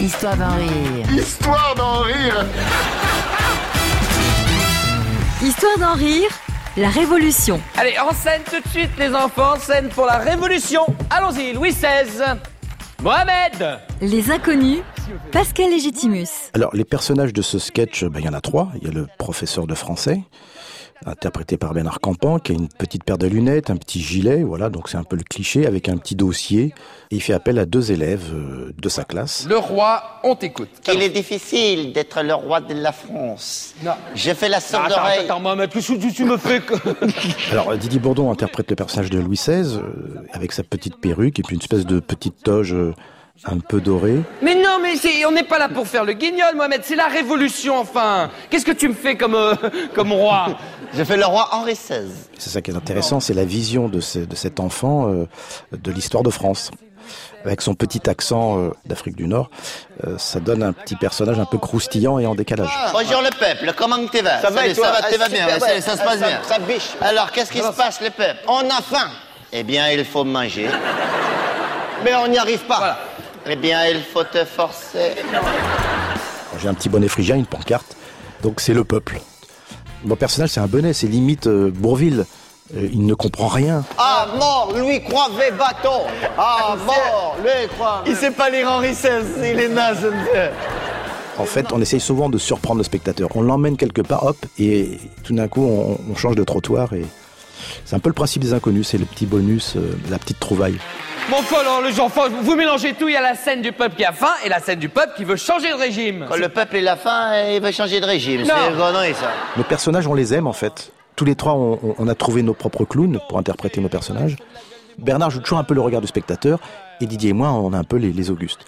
Histoire d'en rire. Histoire d'en rire Histoire d'en rire, la Révolution. Allez, en scène tout de suite, les enfants, en scène pour la Révolution. Allons-y, Louis XVI. Mohamed Les inconnus, Pascal Légitimus. Alors, les personnages de ce sketch, ben, il y en a trois. Il y a le professeur de français, interprété par Bernard Campan, qui a une petite paire de lunettes, un petit gilet, voilà, donc c'est un peu le cliché, avec un petit dossier. Et il fait appel à deux élèves euh, de sa classe. Le roi, on t'écoute. Il est difficile d'être le roi de la France. Non. J'ai fait la sourde Attends, oreille. attends, attends, Mohamed, qu'est-ce que tu me fais que... Alors, Didier Bourdon interprète le personnage de Louis XVI, euh, avec sa petite perruque et puis une espèce de petite toge euh, un peu dorée. Mais mais c'est- on n'est pas là pour faire le guignol, Mohamed, c'est la Révolution, enfin. Qu'est-ce que tu me fais comme, euh, comme roi J'ai fait le roi Henri XVI. C'est ça qui est intéressant, c'est la vision de, ce- de cet enfant euh, de l'histoire de France. Avec son petit accent euh, d'Afrique du Nord, euh, ça donne un petit personnage un peu croustillant et en décalage. Bonjour le peuple, comment tu vas Ça va et Salut, toi? ça va, Ah, bien, ça, ouais. ça se Ah, passe ça- bien. ça biche. Alors, qu'est-ce qui se passe, le peuple? On a faim. Eh bien, il faut manger. Mais on n'y arrive pas. Eh bien, il faut te forcer. J'ai un petit bonnet phrygien, une pancarte, donc c'est le peuple. Mon personnage, c'est un bonnet, c'est limite euh, Bourville. Euh, il ne comprend rien. Ah, mort, Louis Croivet bâton. Ah, mort, Louis Croivet. Il sait pas lire Henri XVI, il est naze. En fait, on essaye souvent de surprendre le spectateur. On l'emmène quelque part, hop, et tout d'un coup, on, on change de trottoir. Et c'est un peu le principe des inconnus, c'est le petit bonus, euh, la petite trouvaille. Bon, quoi, alors, les enfants, vous mélangez tout, il y a la scène du peuple qui a faim et la scène du peuple qui veut changer de régime. Quand le peuple il a faim, il veut changer de régime. Non. C'est une connerie, ça. Nos personnages, on les aime en fait. Tous les trois, on, on- on a trouvé nos propres clowns pour interpréter nos personnages. Bernard joue toujours un peu le regard du spectateur, et Didier et moi, on a un peu les, les Augustes.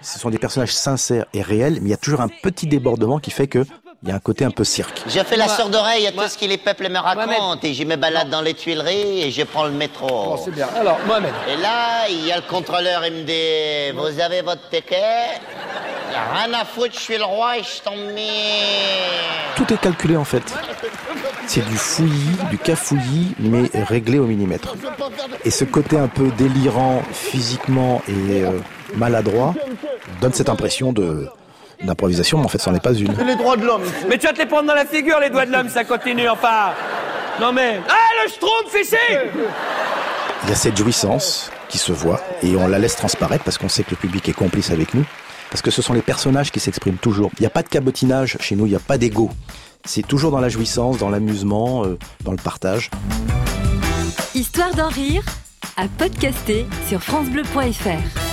Ce sont des personnages sincères et réels, mais il y a toujours un petit débordement qui fait que il y a un côté un peu cirque. J'ai fait la sourde oreille à tout ce que les peuples me racontent Mohamed. et je me balade dans les Tuileries et je prends le métro. C'est bien. Alors, Mohamed. Et là, il y a le contrôleur, il me dit Vous avez votre ticket? Il a rien à foutre, je suis le roi et je t'en mets. Tout est calculé en fait. C'est du fouillis, du cafouillis, mais réglé au millimètre. Et ce côté un peu délirant physiquement et euh, maladroit donne cette impression de d'improvisation, mais en fait, c'en est pas une. Les droits de l'homme. Mais tu vas te les prendre dans la figure, les doigts de l'homme, ça continue, enfin. Non mais... Ah, le schtroumpf ici Il y a cette jouissance qui se voit et on la laisse transparaître parce qu'on sait que le public est complice avec nous. Parce que ce sont les personnages qui s'expriment toujours. Il n'y a pas de cabotinage chez nous, il n'y a pas d'ego. C'est toujours dans la jouissance, dans l'amusement, euh, dans le partage. Histoire d'en rire, à podcaster sur FranceBleu.fr.